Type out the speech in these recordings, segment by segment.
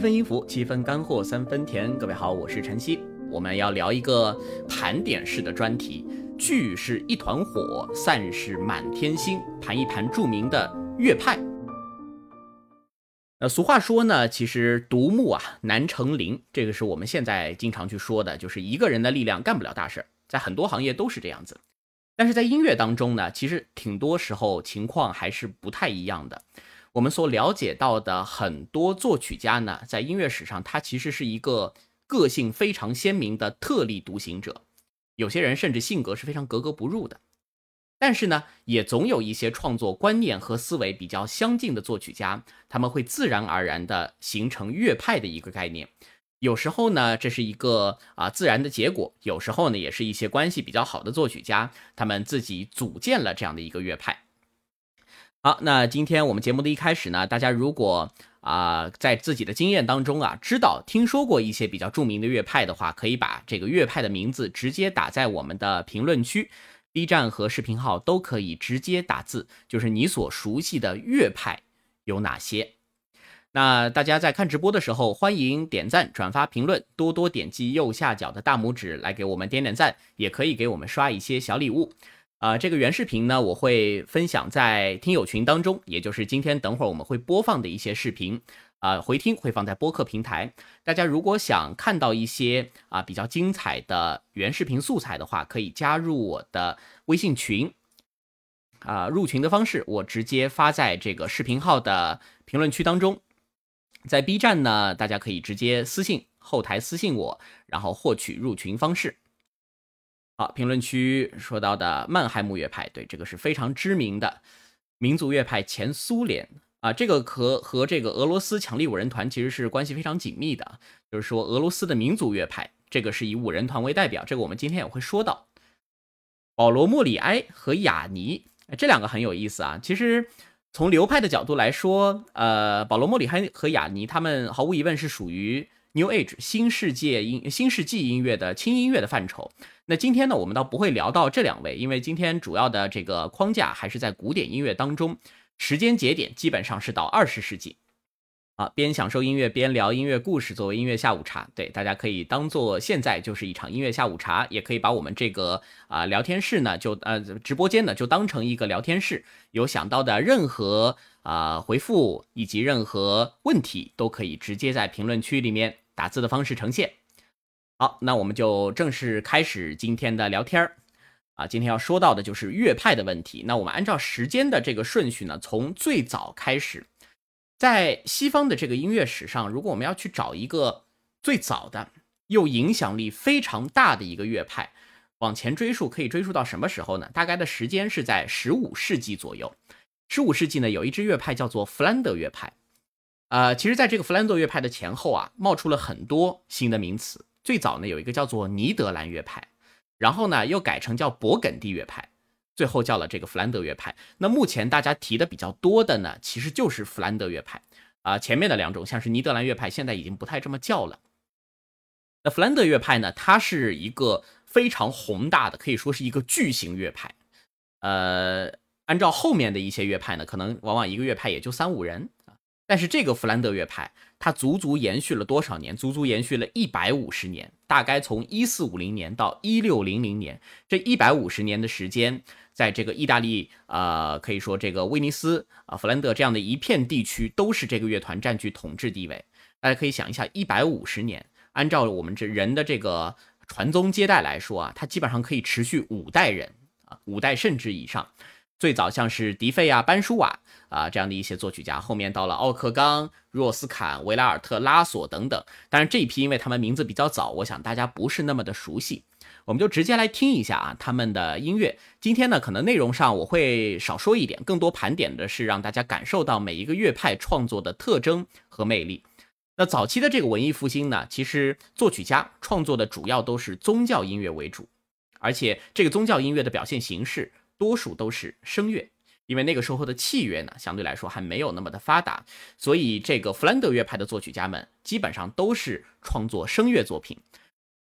一分音符，七分干货，三分甜。各位好，我是晨曦，我们要聊一个盘点式的专题。聚是一团火，散是满天星，盘一盘著名的乐派。呃，俗话说呢，其实独木啊难成林，这个是我们现在经常去说的，就是一个人的力量干不了大事儿，在很多行业都是这样子。但是在音乐当中呢，其实挺多时候情况还是不太一样的。我们所了解到的很多作曲家呢，在音乐史上，他其实是一个个性非常鲜明的特立独行者。有些人甚至性格是非常格格不入的。但是呢，也总有一些创作观念和思维比较相近的作曲家，他们会自然而然地形成乐派的一个概念。有时候呢，这是一个啊自然的结果；有时候呢，也是一些关系比较好的作曲家，他们自己组建了这样的一个乐派。好，那今天我们节目的一开始呢，大家如果啊在自己的经验当中啊知道听说过一些比较著名的乐派的话，可以把这个乐派的名字直接打在我们的评论区，B 站和视频号都可以直接打字，就是你所熟悉的乐派有哪些。那大家在看直播的时候，欢迎点赞、转发、评论，多多点击右下角的大拇指来给我们点点赞，也可以给我们刷一些小礼物。啊，这个原视频呢，我会分享在听友群当中，也就是今天等会儿我们会播放的一些视频，啊，回听会放在播客平台。大家如果想看到一些啊比较精彩的原视频素材的话，可以加入我的微信群。啊，入群的方式我直接发在这个视频号的评论区当中。在 B 站呢，大家可以直接私信后台私信我，然后获取入群方式。好，评论区说到的曼海姆乐派，对，这个是非常知名的民族乐派，前苏联啊，这个和和这个俄罗斯强力五人团其实是关系非常紧密的。就是说，俄罗斯的民族乐派，这个是以五人团为代表，这个我们今天也会说到。保罗·莫里埃和雅尼这两个很有意思啊。其实从流派的角度来说，呃，保罗·莫里埃和雅尼他们毫无疑问是属于 New Age 新世界音新世纪音乐的轻音乐的范畴。那今天呢，我们倒不会聊到这两位，因为今天主要的这个框架还是在古典音乐当中，时间节点基本上是到二十世纪。啊，边享受音乐边聊音乐故事，作为音乐下午茶，对，大家可以当做现在就是一场音乐下午茶，也可以把我们这个啊聊天室呢，就呃直播间呢就当成一个聊天室，有想到的任何啊回复以及任何问题，都可以直接在评论区里面打字的方式呈现。好，那我们就正式开始今天的聊天儿啊。今天要说到的就是乐派的问题。那我们按照时间的这个顺序呢，从最早开始，在西方的这个音乐史上，如果我们要去找一个最早的又影响力非常大的一个乐派，往前追溯，可以追溯到什么时候呢？大概的时间是在十五世纪左右。十五世纪呢，有一支乐派叫做弗兰德乐派。呃，其实，在这个弗兰德乐派的前后啊，冒出了很多新的名词。最早呢有一个叫做尼德兰乐派，然后呢又改成叫勃艮第乐派，最后叫了这个弗兰德乐派。那目前大家提的比较多的呢，其实就是弗兰德乐派啊。前面的两种像是尼德兰乐派，现在已经不太这么叫了。那弗兰德乐派呢，它是一个非常宏大的，可以说是一个巨型乐派。呃，按照后面的一些乐派呢，可能往往一个乐派也就三五人。但是这个弗兰德乐派，它足足延续了多少年？足足延续了一百五十年，大概从一四五零年到一六零零年，这一百五十年的时间，在这个意大利，呃，可以说这个威尼斯啊、弗兰德这样的一片地区，都是这个乐团占据统治地位。大家可以想一下，一百五十年，按照我们这人的这个传宗接代来说啊，它基本上可以持续五代人啊，五代甚至以上。最早像是迪费啊、班舒瓦啊这样的一些作曲家，后面到了奥克冈、若斯坎、维拉尔特、拉索等等。当然这一批，因为他们名字比较早，我想大家不是那么的熟悉。我们就直接来听一下啊他们的音乐。今天呢，可能内容上我会少说一点，更多盘点的是让大家感受到每一个乐派创作的特征和魅力。那早期的这个文艺复兴呢，其实作曲家创作的主要都是宗教音乐为主，而且这个宗教音乐的表现形式。多数都是声乐，因为那个时候的器乐呢，相对来说还没有那么的发达，所以这个弗兰德乐派的作曲家们基本上都是创作声乐作品。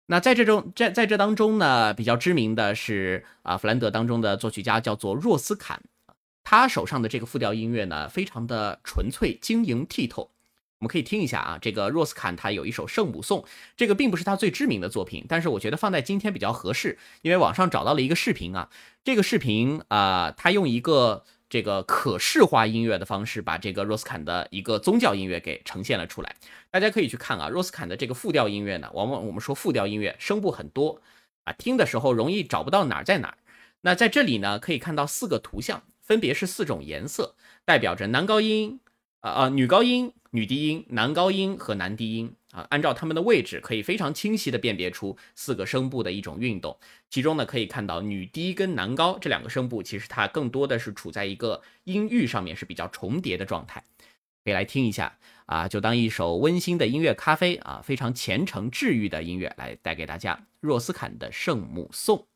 那在这中，在在这当中呢，比较知名的是啊，弗兰德当中的作曲家叫做若斯坎，他手上的这个复调音乐呢，非常的纯粹、晶莹剔透，我们可以听一下啊，这个若斯坎他有一首圣母颂，这个并不是他最知名的作品，但是我觉得放在今天比较合适，因为网上找到了一个视频啊，这个视频啊，他用一个这个可视化音乐的方式，把这个若斯坎的一个宗教音乐给呈现了出来。大家可以去看啊，若斯坎的这个复调音乐呢，往往我们说复调音乐声部很多啊，听的时候容易找不到哪儿在哪儿。那在这里呢，可以看到四个图像，分别是四种颜色，代表着男高音。啊啊，女高音、女低音、男高音和男低音啊，按照它们的位置，可以非常清晰的辨别出四个声部的一种运动。其中呢，可以看到女低跟男高这两个声部，其实它更多的是处在一个音域上面是比较重叠的状态。可以来听一下啊，就当一首温馨的音乐咖啡啊，非常虔诚治愈的音乐来带给大家。若斯坎的圣母颂。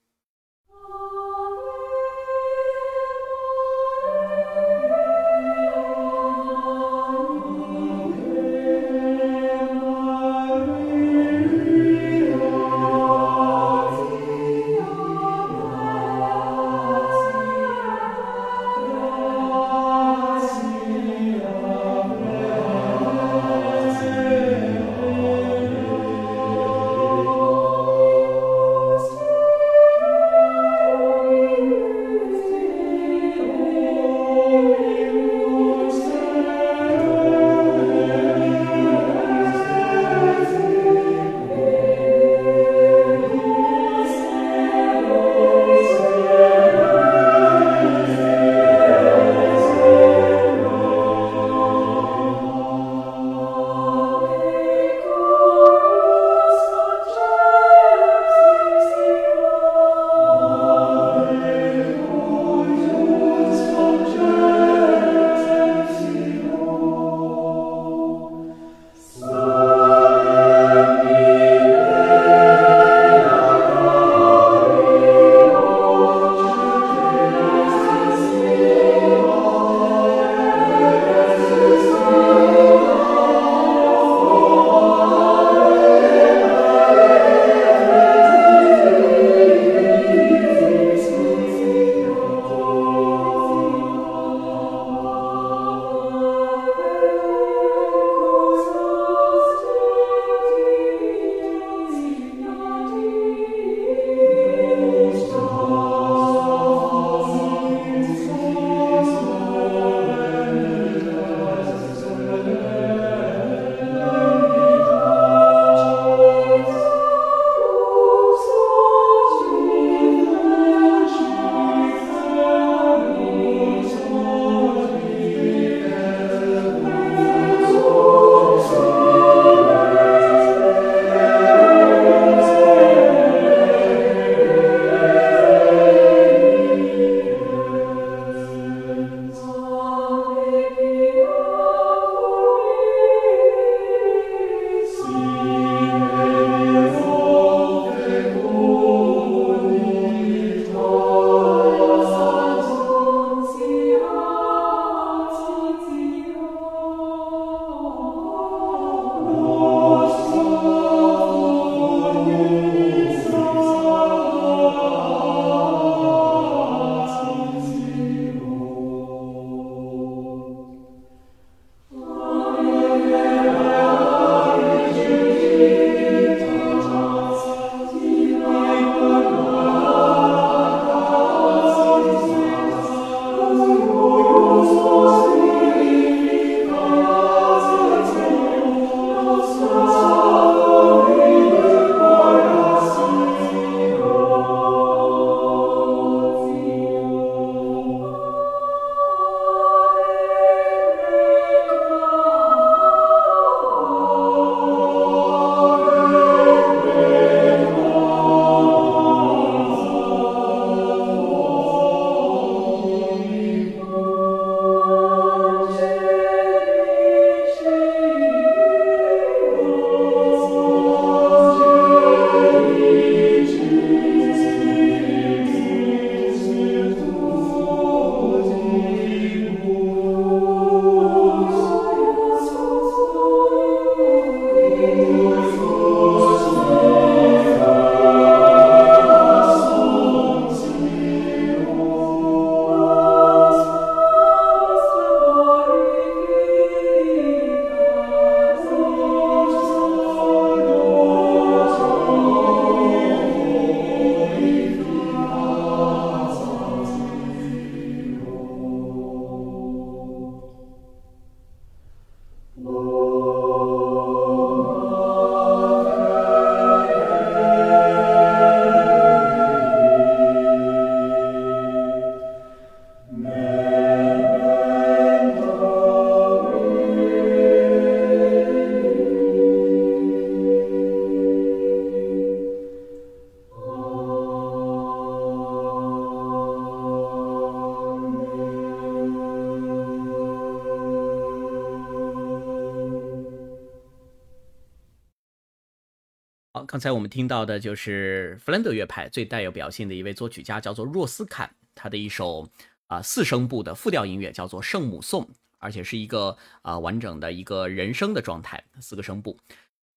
才我们听到的就是弗兰德乐派最带有表现的一位作曲家，叫做若斯坎，他的一首啊四声部的复调音乐叫做《圣母颂》，而且是一个啊完整的一个人声的状态，四个声部。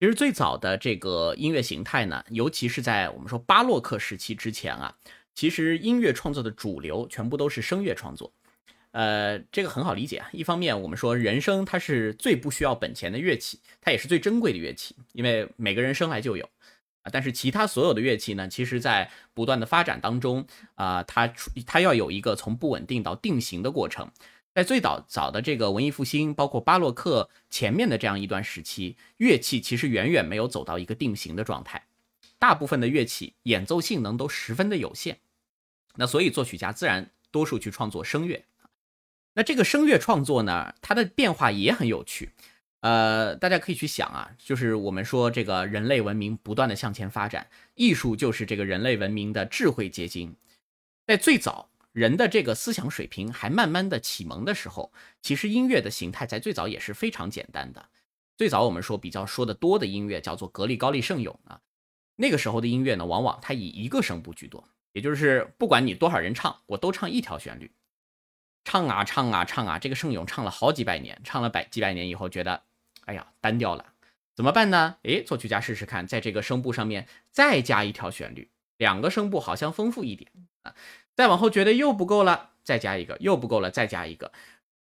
其实最早的这个音乐形态呢，尤其是在我们说巴洛克时期之前啊，其实音乐创作的主流全部都是声乐创作。呃，这个很好理解啊。一方面，我们说人声它是最不需要本钱的乐器，它也是最珍贵的乐器，因为每个人生来就有啊。但是其他所有的乐器呢，其实在不断的发展当中啊，它它要有一个从不稳定到定型的过程。在最早早的这个文艺复兴，包括巴洛克前面的这样一段时期，乐器其实远远没有走到一个定型的状态，大部分的乐器演奏性能都十分的有限。那所以作曲家自然多数去创作声乐。那这个声乐创作呢，它的变化也很有趣，呃，大家可以去想啊，就是我们说这个人类文明不断的向前发展，艺术就是这个人类文明的智慧结晶。在最早人的这个思想水平还慢慢的启蒙的时候，其实音乐的形态在最早也是非常简单的。最早我们说比较说的多的音乐叫做格里高利圣咏啊，那个时候的音乐呢，往往它以一个声部居多，也就是不管你多少人唱，我都唱一条旋律。唱啊唱啊唱啊，这个圣咏唱了好几百年，唱了百几百年以后，觉得，哎呀，单调了，怎么办呢？诶，作曲家试试看，在这个声部上面再加一条旋律，两个声部好像丰富一点啊。再往后觉得又不够了，再加一个，又不够了，再加一个，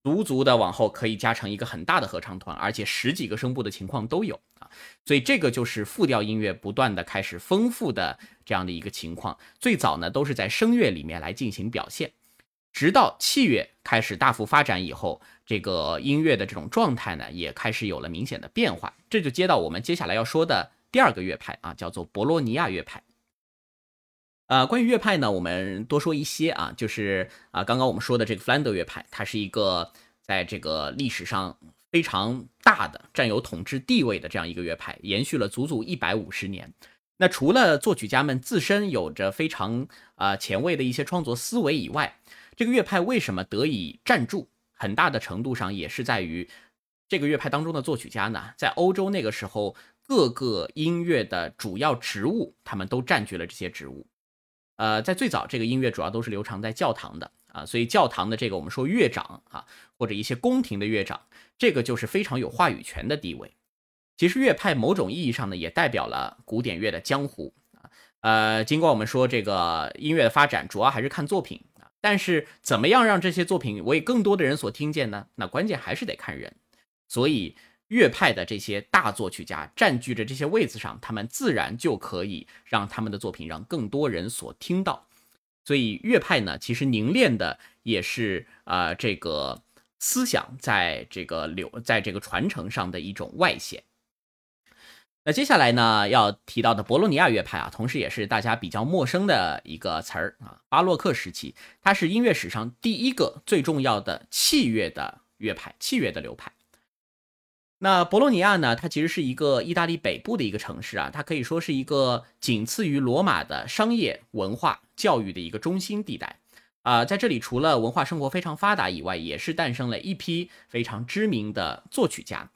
足足的往后可以加成一个很大的合唱团，而且十几个声部的情况都有啊。所以这个就是复调音乐不断的开始丰富的这样的一个情况。最早呢，都是在声乐里面来进行表现。直到器乐开始大幅发展以后，这个音乐的这种状态呢，也开始有了明显的变化。这就接到我们接下来要说的第二个乐派啊，叫做博洛尼亚乐派。呃，关于乐派呢，我们多说一些啊，就是啊，刚刚我们说的这个弗兰德乐派，它是一个在这个历史上非常大的、占有统治地位的这样一个乐派，延续了足足一百五十年。那除了作曲家们自身有着非常啊前卫的一些创作思维以外，这个乐派为什么得以站住？很大的程度上也是在于这个乐派当中的作曲家呢，在欧洲那个时候，各个音乐的主要职务，他们都占据了这些职务。呃，在最早，这个音乐主要都是流传在教堂的啊，所以教堂的这个我们说乐长啊，或者一些宫廷的乐长，这个就是非常有话语权的地位。其实乐派某种意义上呢，也代表了古典乐的江湖啊。呃，尽管我们说这个音乐的发展主要还是看作品。但是，怎么样让这些作品为更多的人所听见呢？那关键还是得看人。所以，乐派的这些大作曲家占据着这些位子上，他们自然就可以让他们的作品让更多人所听到。所以，乐派呢，其实凝练的也是啊，这个思想在这个流，在这个传承上的一种外显。那接下来呢，要提到的博洛尼亚乐派啊，同时也是大家比较陌生的一个词儿啊。巴洛克时期，它是音乐史上第一个最重要的器乐的乐派，器乐的流派。那博洛尼亚呢，它其实是一个意大利北部的一个城市啊，它可以说是一个仅次于罗马的商业、文化、教育的一个中心地带啊。在这里，除了文化生活非常发达以外，也是诞生了一批非常知名的作曲家。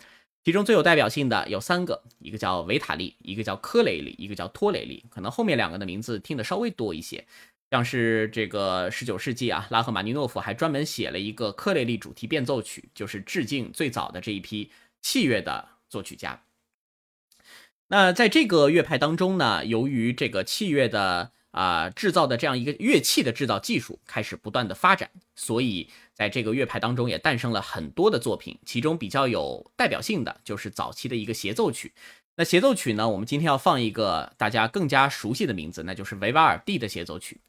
其中最有代表性的有三个，一个叫维塔利，一个叫科雷利，一个叫托雷利。可能后面两个的名字听得稍微多一些，像是这个十九世纪啊，拉赫玛尼诺夫还专门写了一个科雷利主题变奏曲，就是致敬最早的这一批器乐的作曲家。那在这个乐派当中呢，由于这个器乐的啊制造的这样一个乐器的制造技术开始不断的发展，所以。在这个乐派当中，也诞生了很多的作品，其中比较有代表性的就是早期的一个协奏曲。那协奏曲呢，我们今天要放一个大家更加熟悉的名字，那就是维瓦尔第的协奏曲。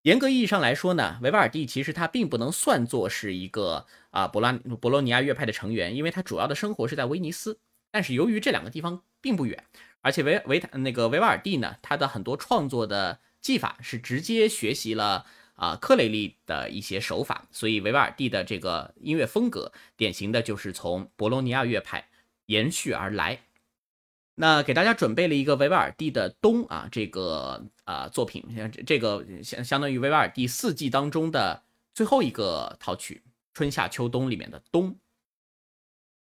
严格意义上来说呢，维瓦尔第其实他并不能算作是一个啊博拉博洛尼亚乐派的成员，因为他主要的生活是在威尼斯。但是由于这两个地方并不远，而且维维那个维瓦尔第呢，他的很多创作的技法是直接学习了。啊，克雷利的一些手法，所以维瓦尔第的这个音乐风格，典型的就是从博洛尼亚乐派延续而来。那给大家准备了一个维瓦尔第的冬啊，这个啊作品，这个相相当于维瓦尔第四季当中的最后一个套曲，春夏秋冬里面的冬。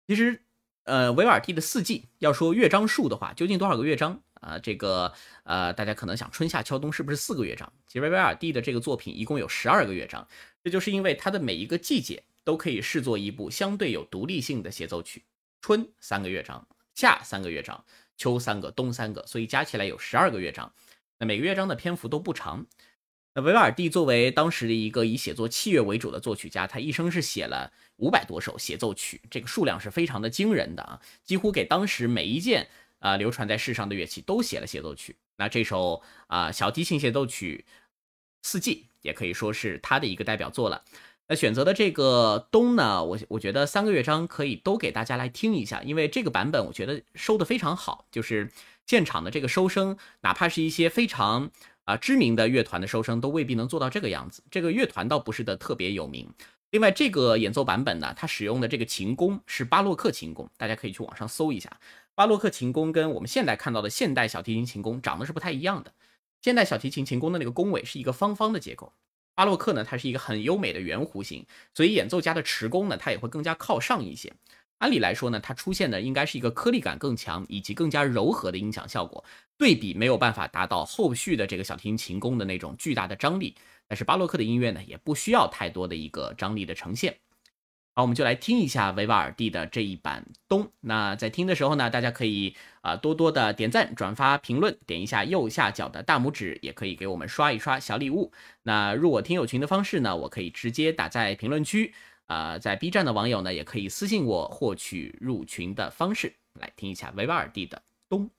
其实，呃，维瓦尔第的四季要说乐章数的话，究竟多少个乐章啊。这个呃，大家可能想春夏秋冬是不是四个乐章？其实维瓦尔第的这个作品一共有十二个乐章，这就是因为它的每一个季节都可以视作一部相对有独立性的协奏曲。春三个乐章，夏三个乐章，秋三个，冬三个，所以加起来有十二个乐章。那每个乐章的篇幅都不长。那维瓦尔第作为当时的一个以写作器乐为主的作曲家，他一生是写了五百多首协奏曲，这个数量是非常的惊人的啊！几乎给当时每一件啊流传在世上的乐器都写了协奏曲。那这首啊小提琴协奏曲《四季》也可以说是他的一个代表作了。那选择的这个冬呢，我我觉得三个乐章可以都给大家来听一下，因为这个版本我觉得收的非常好，就是现场的这个收声，哪怕是一些非常。啊，知名的乐团的收声都未必能做到这个样子。这个乐团倒不是的特别有名。另外，这个演奏版本呢，它使用的这个琴弓是巴洛克琴弓，大家可以去网上搜一下。巴洛克琴弓跟我们现在看到的现代小提琴琴弓长得是不太一样的。现代小提琴琴弓的那个弓尾是一个方方的结构，巴洛克呢，它是一个很优美的圆弧形，所以演奏家的持弓呢，它也会更加靠上一些。按理来说呢，它出现的应该是一个颗粒感更强以及更加柔和的音响效果，对比没有办法达到后续的这个小提琴琴弓的那种巨大的张力。但是巴洛克的音乐呢，也不需要太多的一个张力的呈现。好，我们就来听一下维瓦尔第的这一版冬。那在听的时候呢，大家可以啊多多的点赞、转发、评论，点一下右下角的大拇指，也可以给我们刷一刷小礼物。那入我听友群的方式呢，我可以直接打在评论区。啊，在 B 站的网友呢，也可以私信我获取入群的方式，来听一下维瓦尔第的《冬》。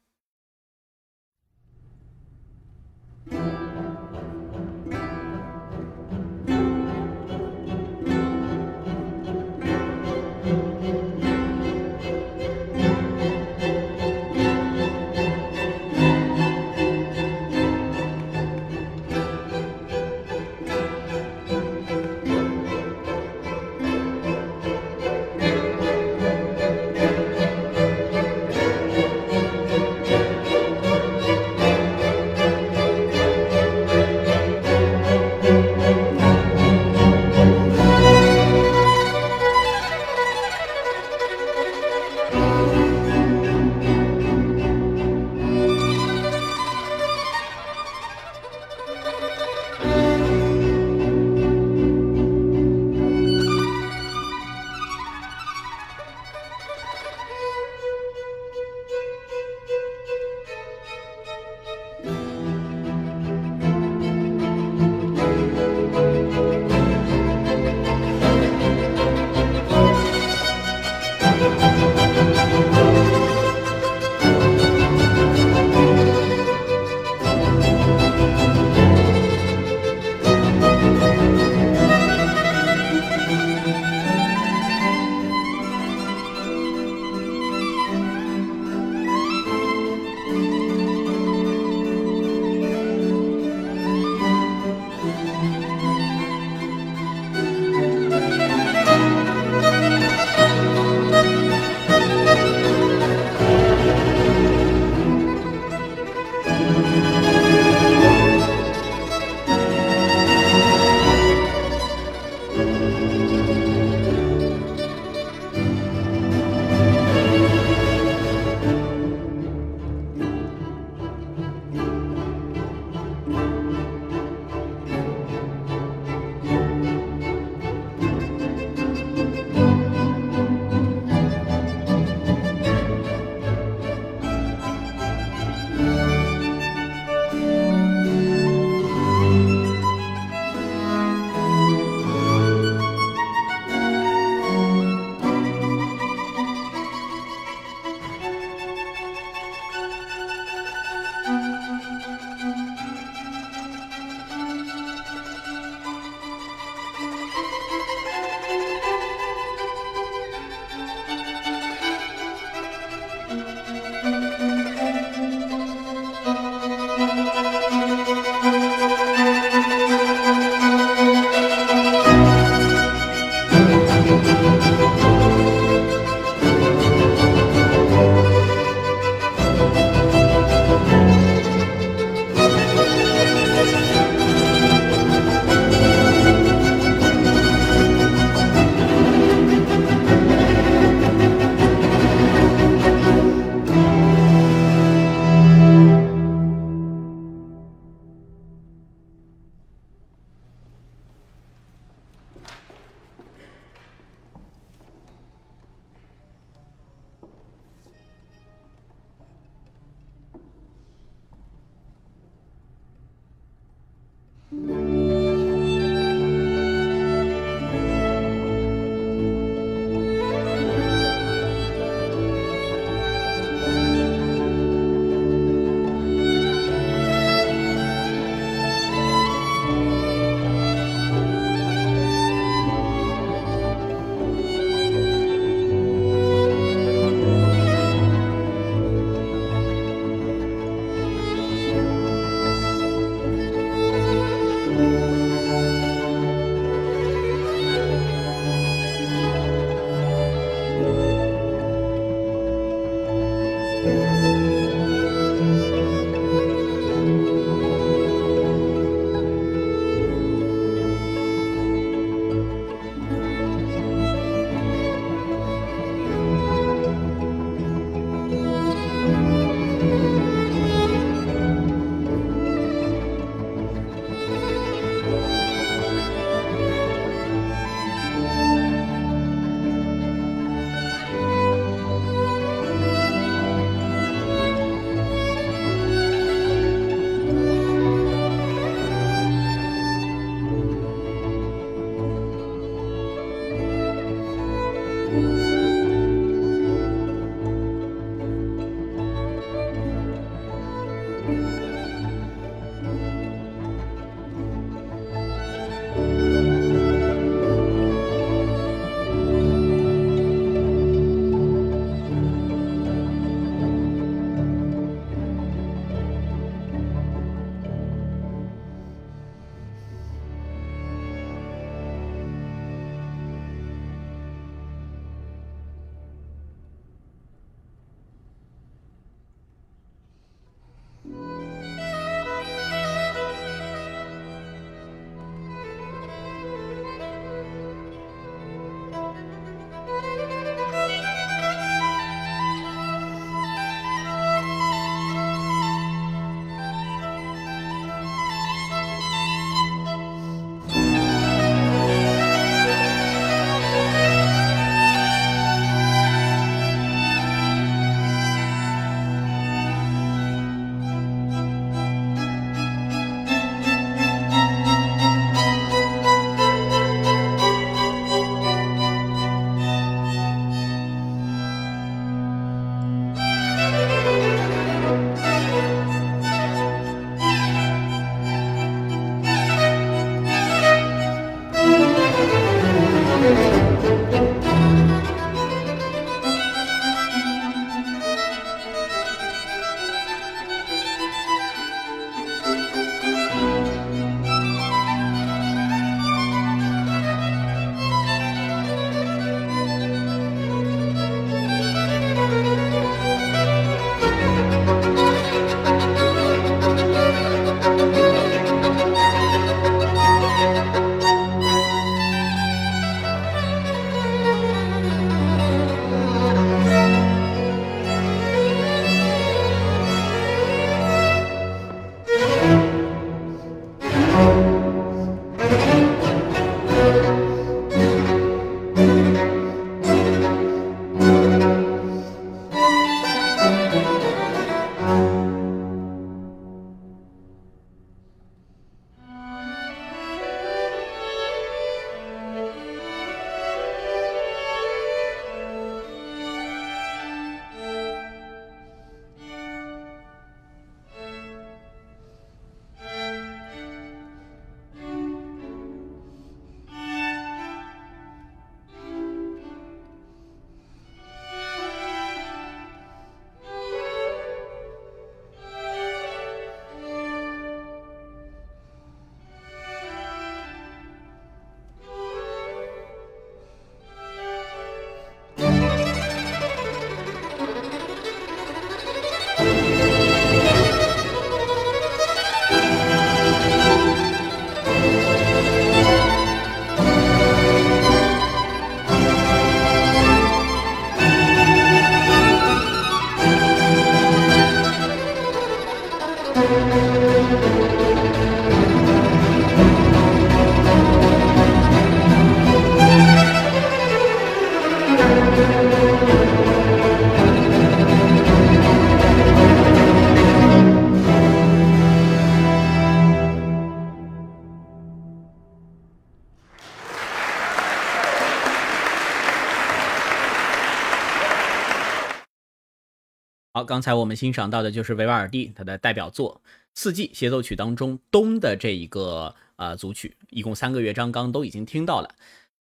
刚才我们欣赏到的就是维瓦尔第他的代表作《四季协奏曲》当中冬的这一个呃组曲，一共三个乐章，刚刚都已经听到了。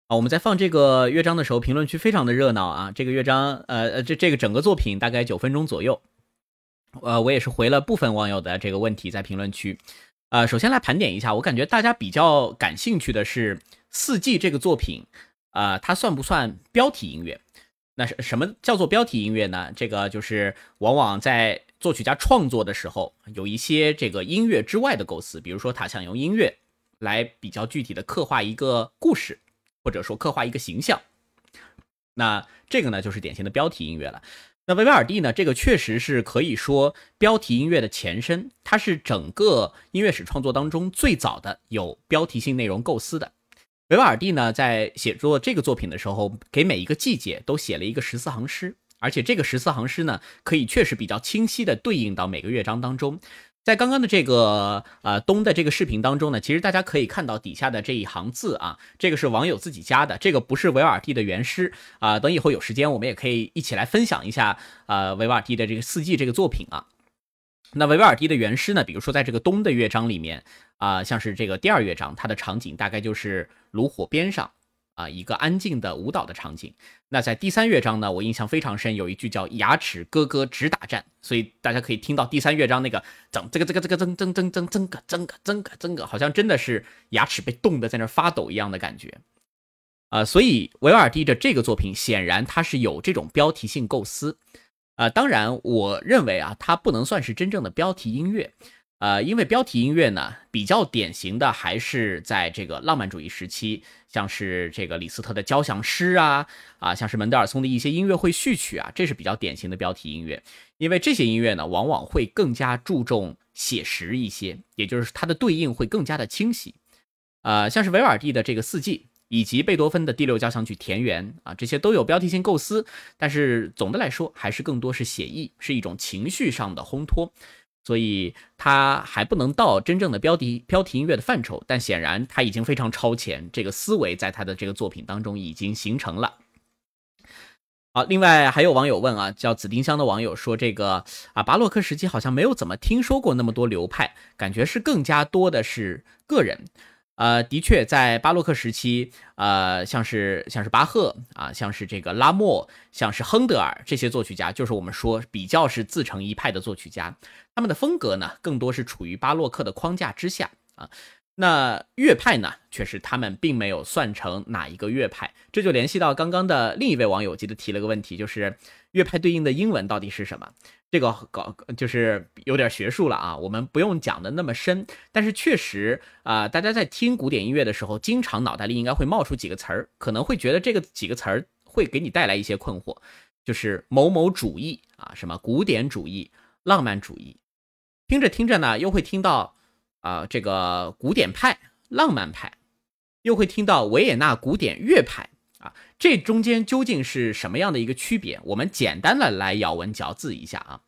啊，我们在放这个乐章的时候，评论区非常的热闹啊。这个乐章，呃呃，这这个整个作品大概九分钟左右。呃，我也是回了部分网友的这个问题在评论区。呃，首先来盘点一下，我感觉大家比较感兴趣的是《四季》这个作品，啊，它算不算标题音乐？那是什么叫做标题音乐呢？这个就是往往在作曲家创作的时候，有一些这个音乐之外的构思，比如说他想用音乐来比较具体的刻画一个故事，或者说刻画一个形象。那这个呢，就是典型的标题音乐了。那维瓦尔第呢，这个确实是可以说标题音乐的前身，它是整个音乐史创作当中最早的有标题性内容构思的。维瓦尔第呢，在写作这个作品的时候，给每一个季节都写了一个十四行诗，而且这个十四行诗呢，可以确实比较清晰的对应到每个乐章当中。在刚刚的这个呃东的这个视频当中呢，其实大家可以看到底下的这一行字啊，这个是网友自己加的，这个不是维瓦尔第的原诗啊。等以后有时间，我们也可以一起来分享一下呃维瓦尔第的这个四季这个作品啊。那维瓦尔第的原诗呢，比如说在这个东的乐章里面啊，像是这个第二乐章，它的场景大概就是炉火边上。啊，一个安静的舞蹈的场景。那在第三乐章呢，我印象非常深，有一句叫“牙齿咯咯直打颤”，所以大家可以听到第三乐章那个整这个这个这个增增增增增个增个增个增个，好像真的是牙齿被冻得在那发抖一样的感觉。啊，所以维瓦尔第的这个作品显然它是有这种标题性构思。啊，当然，我认为啊，它不能算是真正的标题音乐。呃，因为标题音乐呢，比较典型的还是在这个浪漫主义时期，像是这个李斯特的交响诗啊，啊，像是门德尔松的一些音乐会序曲啊，这是比较典型的标题音乐。因为这些音乐呢，往往会更加注重写实一些，也就是它的对应会更加的清晰。呃，像是维瓦尔第的这个四季，以及贝多芬的第六交响曲田园啊，这些都有标题性构思，但是总的来说，还是更多是写意，是一种情绪上的烘托。所以它还不能到真正的标题标题音乐的范畴，但显然它已经非常超前，这个思维在他的这个作品当中已经形成了。好，另外还有网友问啊，叫紫丁香的网友说，这个啊巴洛克时期好像没有怎么听说过那么多流派，感觉是更加多的是个人。呃，的确，在巴洛克时期，呃，像是像是巴赫啊，像是这个拉莫，像是亨德尔这些作曲家，就是我们说比较是自成一派的作曲家，他们的风格呢，更多是处于巴洛克的框架之下啊。那乐派呢，却是他们并没有算成哪一个乐派，这就联系到刚刚的另一位网友记得提了个问题，就是乐派对应的英文到底是什么？这个搞就是有点学术了啊，我们不用讲的那么深，但是确实啊，大家在听古典音乐的时候，经常脑袋里应该会冒出几个词儿，可能会觉得这个几个词儿会给你带来一些困惑，就是某某主义啊，什么古典主义、浪漫主义，听着听着呢，又会听到啊这个古典派、浪漫派，又会听到维也纳古典乐派。啊，这中间究竟是什么样的一个区别？我们简单的来咬文嚼字一下啊。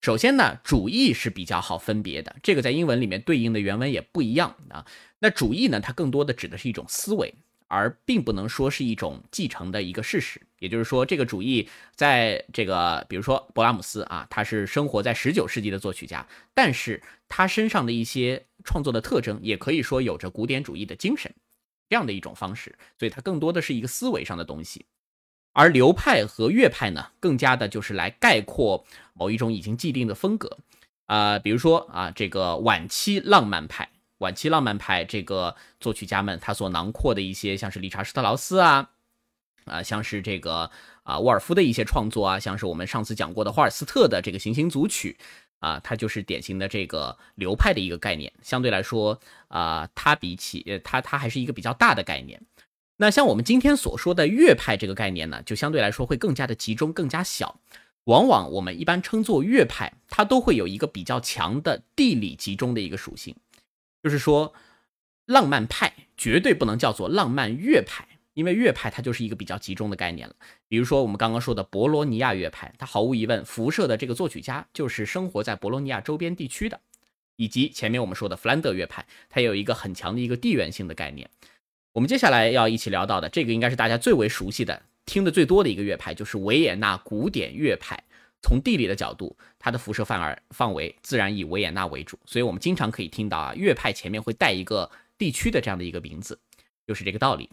首先呢，主义是比较好分别的，这个在英文里面对应的原文也不一样啊。那主义呢，它更多的指的是一种思维，而并不能说是一种继承的一个事实。也就是说，这个主义在这个，比如说勃拉姆斯啊，他是生活在十九世纪的作曲家，但是他身上的一些创作的特征，也可以说有着古典主义的精神。这样的一种方式，所以它更多的是一个思维上的东西，而流派和乐派呢，更加的就是来概括某一种已经既定的风格，啊，比如说啊，这个晚期浪漫派，晚期浪漫派这个作曲家们，他所囊括的一些，像是理查施特劳斯啊，啊，像是这个啊沃尔夫的一些创作啊，像是我们上次讲过的霍尔斯特的这个行星组曲。啊，它就是典型的这个流派的一个概念，相对来说，啊，它比起，它它还是一个比较大的概念。那像我们今天所说的乐派这个概念呢，就相对来说会更加的集中，更加小。往往我们一般称作乐派，它都会有一个比较强的地理集中的一个属性，就是说，浪漫派绝对不能叫做浪漫乐派。因为乐派它就是一个比较集中的概念了，比如说我们刚刚说的博罗尼亚乐派，它毫无疑问辐射的这个作曲家就是生活在博罗尼亚周边地区的，以及前面我们说的弗兰德乐派，它有一个很强的一个地缘性的概念。我们接下来要一起聊到的这个应该是大家最为熟悉的、听的最多的一个乐派，就是维也纳古典乐派。从地理的角度，它的辐射范儿范围自然以维也纳为主，所以我们经常可以听到啊，乐派前面会带一个地区的这样的一个名字，就是这个道理。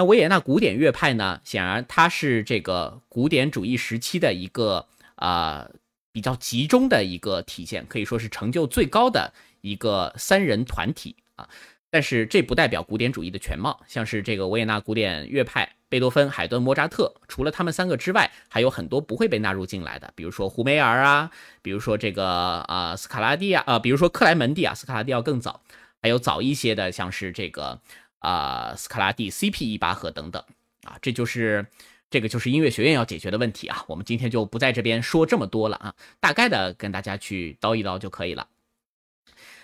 那维也纳古典乐派呢？显然它是这个古典主义时期的一个啊比较集中的一个体现，可以说是成就最高的一个三人团体啊。但是这不代表古典主义的全貌，像是这个维也纳古典乐派，贝多芬、海顿、莫扎特，除了他们三个之外，还有很多不会被纳入进来的，比如说胡梅尔啊，比如说这个啊斯卡拉蒂啊，呃，比如说克莱门蒂啊，斯卡拉蒂要更早，还有早一些的，像是这个。啊，斯卡拉蒂、C.P. 伊巴赫等等啊，这就是这个就是音乐学院要解决的问题啊。我们今天就不在这边说这么多了啊，大概的跟大家去叨一叨就可以了。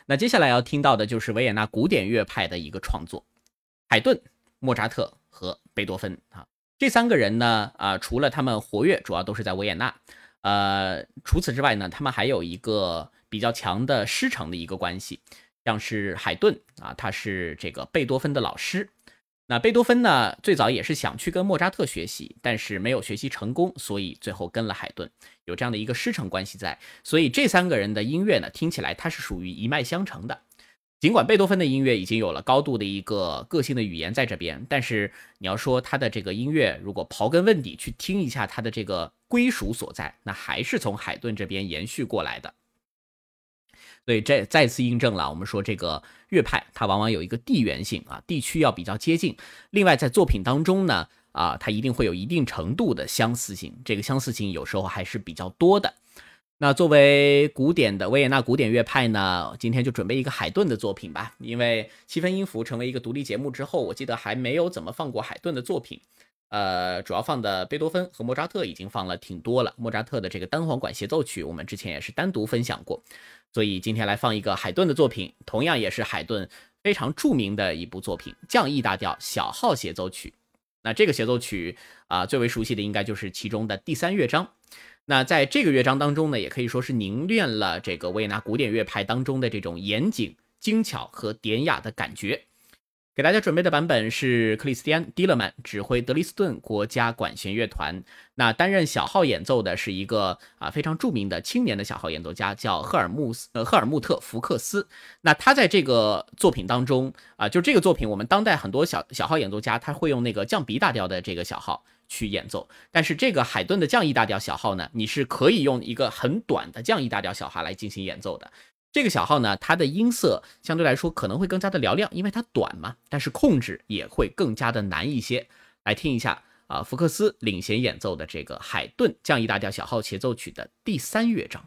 那接下来要听到的就是维也纳古典乐派的一个创作，海顿、莫扎特和贝多芬啊，这三个人呢啊，除了他们活跃，主要都是在维也纳。呃，除此之外呢，他们还有一个比较强的师承的一个关系，像是海顿啊，他是这个贝多芬的老师。那贝多芬呢，最早也是想去跟莫扎特学习，但是没有学习成功，所以最后跟了海顿，有这样的一个师承关系在。所以这三个人的音乐呢，听起来它是属于一脉相承的。尽管贝多芬的音乐已经有了高度的一个个性的语言在这边，但是你要说他的这个音乐，如果刨根问底去听一下他的这个归属所在，那还是从海顿这边延续过来的。所以这再次印证了我们说这个乐派它往往有一个地缘性啊，地区要比较接近。另外在作品当中呢，啊，它一定会有一定程度的相似性，这个相似性有时候还是比较多的。那作为古典的维也纳古典乐派呢，今天就准备一个海顿的作品吧。因为七分音符成为一个独立节目之后，我记得还没有怎么放过海顿的作品。呃，主要放的贝多芬和莫扎特已经放了挺多了。莫扎特的这个单簧管协奏曲，我们之前也是单独分享过。所以今天来放一个海顿的作品，同样也是海顿非常著名的一部作品——降 E 大调小号协奏曲。那这个协奏曲啊，最为熟悉的应该就是其中的第三乐章。那在这个乐章当中呢，也可以说是凝练了这个维也纳古典乐派当中的这种严谨、精巧和典雅的感觉。给大家准备的版本是克里斯蒂安·迪勒曼指挥德累斯顿国家管弦乐团。那担任小号演奏的是一个啊非常著名的青年的小号演奏家，叫赫尔穆斯呃赫尔穆特·福克斯。那他在这个作品当中啊，就这个作品，我们当代很多小小号演奏家他会用那个降 B 大调的这个小号去演奏，但是这个海顿的降 E 大调小号呢，你是可以用一个很短的降 E 大调小号来进行演奏的。这个小号呢，它的音色相对来说可能会更加的嘹亮，因为它短嘛，但是控制也会更加的难一些。来听一下啊，福克斯领衔演奏的这个海顿降 E 大调小号协奏曲的第三乐章。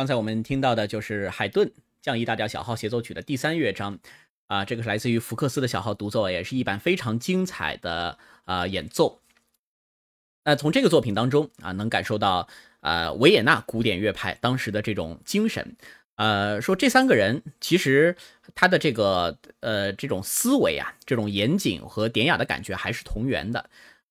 刚才我们听到的就是海顿降 E 大调小号协奏曲的第三乐章，啊，这个是来自于福克斯的小号独奏，也是一版非常精彩的啊演奏。那从这个作品当中啊，能感受到呃维也纳古典乐派当时的这种精神。呃，说这三个人其实他的这个呃这种思维啊，这种严谨和典雅的感觉还是同源的。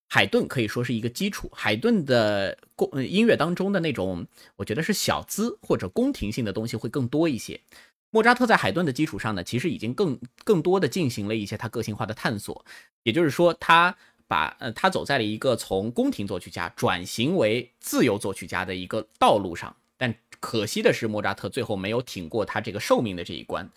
海顿可以说是一个基础，海顿的宫音乐当中的那种，我觉得是小资或者宫廷性的东西会更多一些。莫扎特在海顿的基础上呢，其实已经更更多的进行了一些他个性化的探索，也就是说，他把呃他走在了一个从宫廷作曲家转型为自由作曲家的一个道路上。但可惜的是，莫扎特最后没有挺过他这个寿命的这一关。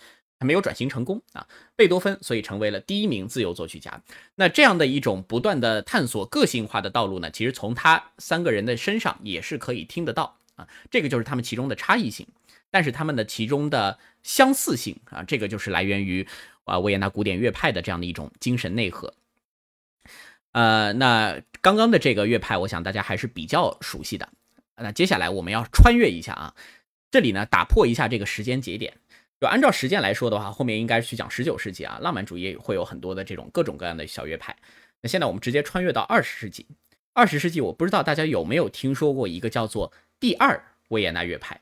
还没有转型成功啊，贝多芬所以成为了第一名自由作曲家。那这样的一种不断的探索个性化的道路呢，其实从他三个人的身上也是可以听得到啊。这个就是他们其中的差异性，但是他们的其中的相似性啊，这个就是来源于啊维也纳古典乐派的这样的一种精神内核。呃，那刚刚的这个乐派，我想大家还是比较熟悉的。那接下来我们要穿越一下啊，这里呢打破一下这个时间节点。就按照时间来说的话，后面应该是去讲十九世纪啊，浪漫主义会有很多的这种各种各样的小乐派。那现在我们直接穿越到二十世纪。二十世纪，我不知道大家有没有听说过一个叫做第二维也纳乐派，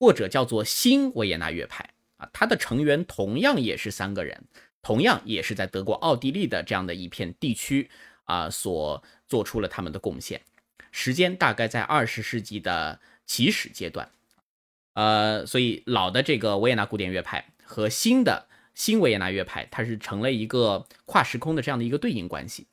或者叫做新维也纳乐派啊，它的成员同样也是三个人，同样也是在德国、奥地利的这样的一片地区啊，所做出了他们的贡献。时间大概在二十世纪的起始阶段。呃，所以老的这个维也纳古典乐派和新的新维也纳乐派，它是成了一个跨时空的这样的一个对应关系。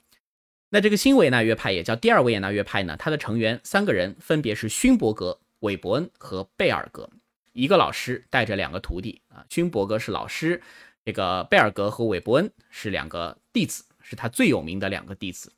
那这个新维也纳乐派也叫第二维也纳乐派呢，它的成员三个人分别是勋伯格、韦伯恩和贝尔格，一个老师带着两个徒弟啊。勋伯格是老师，这个贝尔格和韦伯恩是两个弟子，是他最有名的两个弟子。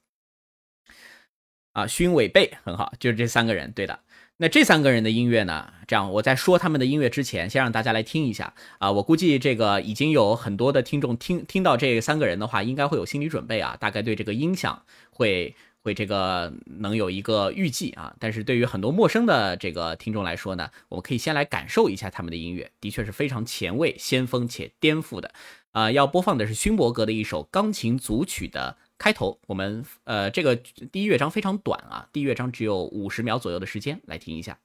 啊，勋韦贝很好，就是这三个人，对的。那这三个人的音乐呢？这样，我在说他们的音乐之前，先让大家来听一下啊。我估计这个已经有很多的听众听听到这三个人的话，应该会有心理准备啊，大概对这个音响会会这个能有一个预计啊。但是对于很多陌生的这个听众来说呢，我们可以先来感受一下他们的音乐，的确是非常前卫、先锋且颠覆的啊。要播放的是勋伯格的一首钢琴组曲的。开头，我们呃，这个第一乐章非常短啊，第一乐章只有五十秒左右的时间，来听一下。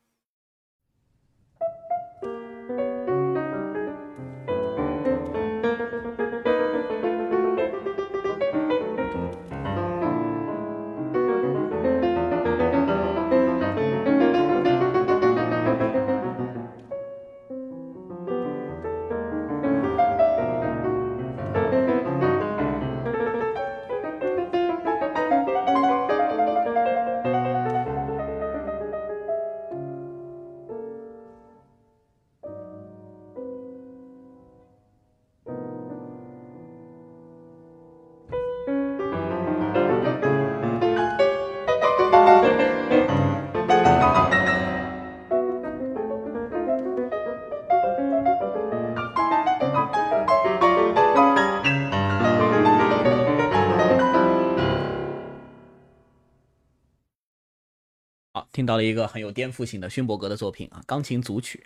到了一个很有颠覆性的勋伯格的作品啊，钢琴组曲。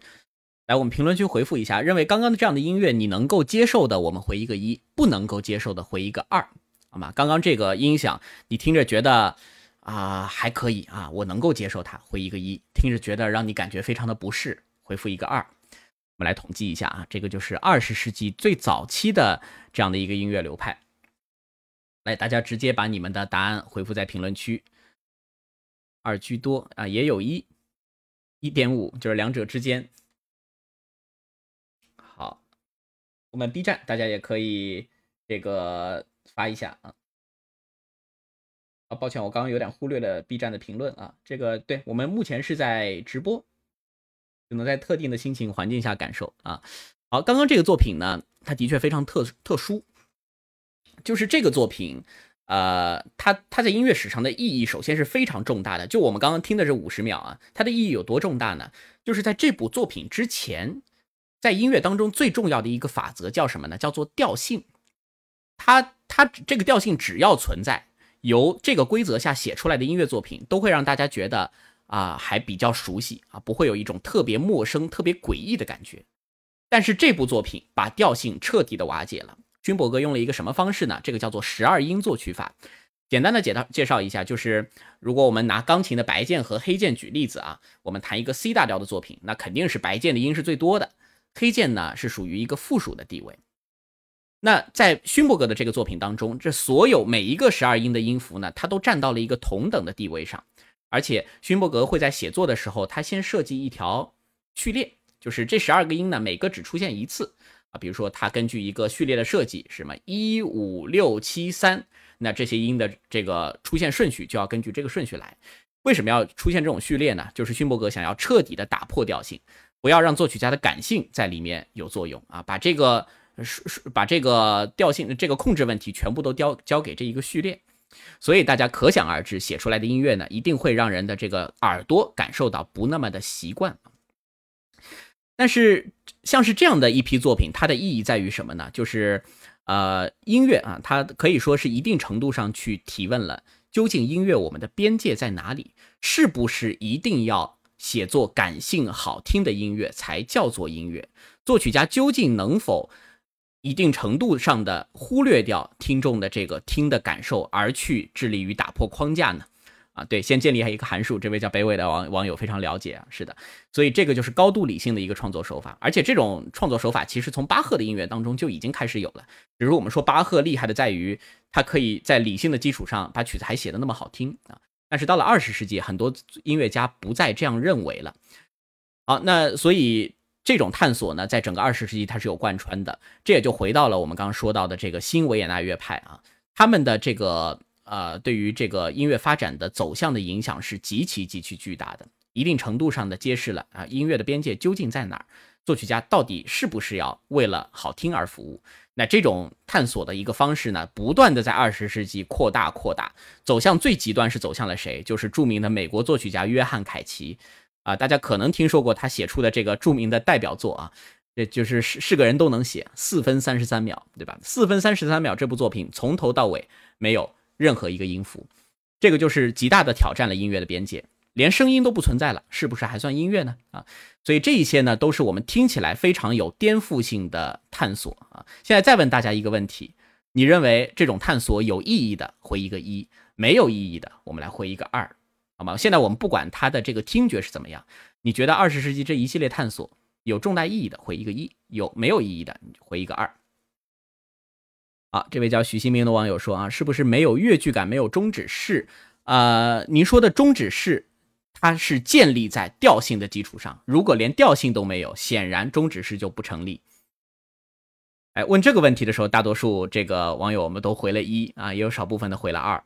来，我们评论区回复一下，认为刚刚的这样的音乐你能够接受的，我们回一个一；不能够接受的，回一个二，好吗？刚刚这个音响你听着觉得啊还可以啊，我能够接受它，回一个一；听着觉得让你感觉非常的不适，回复一个二。我们来统计一下啊，这个就是二十世纪最早期的这样的一个音乐流派。来，大家直接把你们的答案回复在评论区。二居多啊，也有一，一点五，就是两者之间。好，我们 B 站大家也可以这个发一下啊。啊，抱歉，我刚刚有点忽略了 B 站的评论啊。这个对我们目前是在直播，只能在特定的心情环境下感受啊。好，刚刚这个作品呢，它的确非常特特殊，就是这个作品。呃，它它在音乐史上的意义，首先是非常重大的。就我们刚刚听的这五十秒啊，它的意义有多重大呢？就是在这部作品之前，在音乐当中最重要的一个法则叫什么呢？叫做调性。它它这个调性只要存在，由这个规则下写出来的音乐作品，都会让大家觉得啊还比较熟悉啊，不会有一种特别陌生、特别诡异的感觉。但是这部作品把调性彻底的瓦解了。勋伯格用了一个什么方式呢？这个叫做十二音作曲法。简单的介绍介绍一下，就是如果我们拿钢琴的白键和黑键举例子啊，我们弹一个 C 大调的作品，那肯定是白键的音是最多的，黑键呢是属于一个附属的地位。那在勋伯格的这个作品当中，这所有每一个十二音的音符呢，它都站到了一个同等的地位上，而且勋伯格会在写作的时候，他先设计一条序列，就是这十二个音呢，每个只出现一次啊，比如说他根据一个序列的设计，什么一五六七三。那这些音的这个出现顺序就要根据这个顺序来。为什么要出现这种序列呢？就是勋伯格想要彻底的打破调性，不要让作曲家的感性在里面有作用啊，把这个是把这个调性这个控制问题全部都交交给这一个序列。所以大家可想而知，写出来的音乐呢，一定会让人的这个耳朵感受到不那么的习惯。但是像是这样的一批作品，它的意义在于什么呢？就是。呃，音乐啊，它可以说是一定程度上去提问了，究竟音乐我们的边界在哪里？是不是一定要写作感性好听的音乐才叫做音乐？作曲家究竟能否一定程度上的忽略掉听众的这个听的感受，而去致力于打破框架呢？啊，对，先建立一个函数。这位叫北纬的网网友非常了解啊，是的，所以这个就是高度理性的一个创作手法。而且这种创作手法其实从巴赫的音乐当中就已经开始有了。比如我们说巴赫厉害的在于，他可以在理性的基础上把曲子还写的那么好听啊。但是到了二十世纪，很多音乐家不再这样认为了。好，那所以这种探索呢，在整个二十世纪它是有贯穿的。这也就回到了我们刚刚说到的这个新维也纳乐派啊，他们的这个。呃，对于这个音乐发展的走向的影响是极其极其巨大的，一定程度上的揭示了啊，音乐的边界究竟在哪儿？作曲家到底是不是要为了好听而服务？那这种探索的一个方式呢，不断的在二十世纪扩大扩大，走向最极端是走向了谁？就是著名的美国作曲家约翰凯奇啊，大家可能听说过他写出的这个著名的代表作啊，这就是是是个人都能写，四分三十三秒，对吧？四分三十三秒这部作品从头到尾没有。任何一个音符，这个就是极大的挑战了音乐的边界，连声音都不存在了，是不是还算音乐呢？啊，所以这一些呢，都是我们听起来非常有颠覆性的探索啊。现在再问大家一个问题：你认为这种探索有意义的，回一个一；没有意义的，我们来回一个二，好吗？现在我们不管它的这个听觉是怎么样，你觉得二十世纪这一系列探索有重大意义的，回一个一；有没有意义的，你就回一个二。啊，这位叫许新明的网友说啊，是不是没有乐句感，没有终止式？呃，您说的终止式，它是建立在调性的基础上。如果连调性都没有，显然终止式就不成立。哎，问这个问题的时候，大多数这个网友我们都回了一啊，也有少部分的回了二。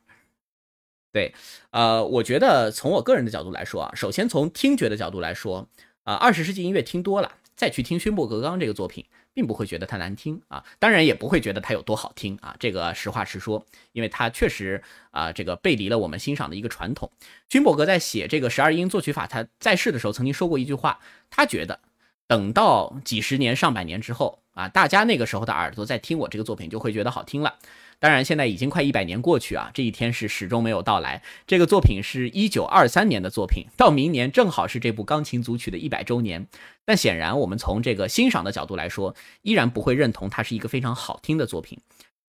对，呃，我觉得从我个人的角度来说啊，首先从听觉的角度来说，啊，二十世纪音乐听多了，再去听勋伯格刚这个作品。并不会觉得它难听啊，当然也不会觉得它有多好听啊。这个实话实说，因为它确实啊，这个背离了我们欣赏的一个传统。勋伯格在写这个十二音作曲法，他在世的时候曾经说过一句话，他觉得等到几十年、上百年之后啊，大家那个时候的耳朵在听我这个作品就会觉得好听了。当然，现在已经快一百年过去啊，这一天是始终没有到来。这个作品是一九二三年的作品，到明年正好是这部钢琴组曲的一百周年。但显然，我们从这个欣赏的角度来说，依然不会认同它是一个非常好听的作品。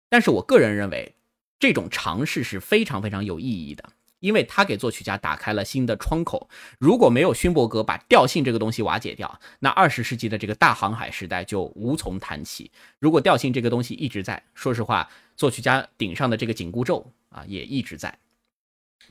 但是我个人认为，这种尝试是非常非常有意义的。因为他给作曲家打开了新的窗口。如果没有勋伯格把调性这个东西瓦解掉，那二十世纪的这个大航海时代就无从谈起。如果调性这个东西一直在，说实话，作曲家顶上的这个紧箍咒啊也一直在。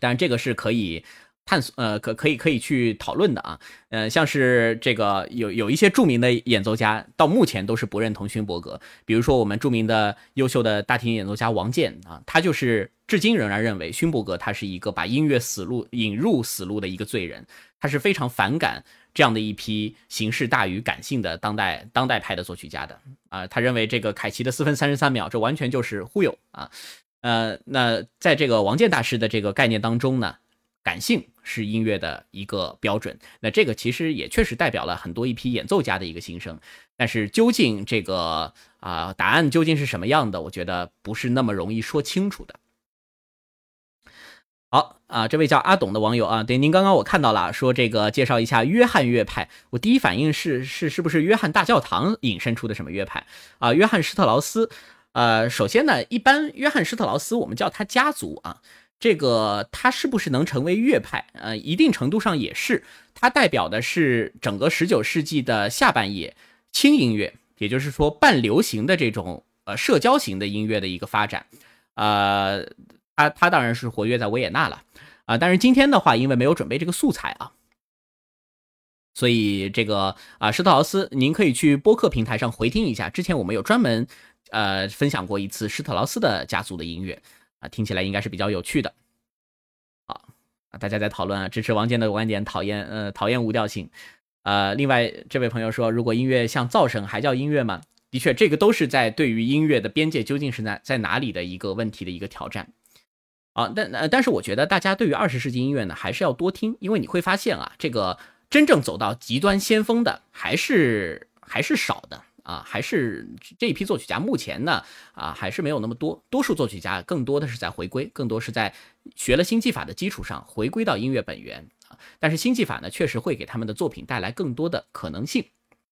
当然，这个是可以。探索呃可可以可以去讨论的啊，呃像是这个有有一些著名的演奏家到目前都是不认同勋伯格，比如说我们著名的优秀的大提琴演奏家王健啊，他就是至今仍然认为勋伯格他是一个把音乐死路引入死路的一个罪人，他是非常反感这样的一批形式大于感性的当代当代派的作曲家的。啊，他认为这个凯奇的四分三十三秒这完全就是忽悠啊，呃那在这个王健大师的这个概念当中呢。感性是音乐的一个标准，那这个其实也确实代表了很多一批演奏家的一个心声。但是究竟这个啊答案究竟是什么样的，我觉得不是那么容易说清楚的。好啊，这位叫阿董的网友啊，对您刚刚我看到了，说这个介绍一下约翰乐派，我第一反应是是是不是约翰大教堂引申出的什么乐派啊？约翰施特劳斯，呃，首先呢，一般约翰施特劳斯我们叫他家族啊，这个他是不是能成为乐派？呃，一定程度上也是，它代表的是整个十九世纪的下半叶轻音乐，也就是说半流行的这种呃社交型的音乐的一个发展，呃。他他当然是活跃在维也纳了，啊，但是今天的话，因为没有准备这个素材啊，所以这个啊，施特劳斯，您可以去播客平台上回听一下，之前我们有专门呃分享过一次施特劳斯的家族的音乐听起来应该是比较有趣的。好，大家在讨论啊，支持王健的观点，讨厌呃讨厌无调性，呃，另外这位朋友说，如果音乐像噪声，还叫音乐吗？的确，这个都是在对于音乐的边界究竟是在在哪里的一个问题的一个挑战。啊，但呃，但是我觉得大家对于二十世纪音乐呢，还是要多听，因为你会发现啊，这个真正走到极端先锋的还是还是少的啊，还是这一批作曲家目前呢啊，还是没有那么多，多数作曲家更多的是在回归，更多是在学了新技法的基础上回归到音乐本源啊，但是新技法呢，确实会给他们的作品带来更多的可能性。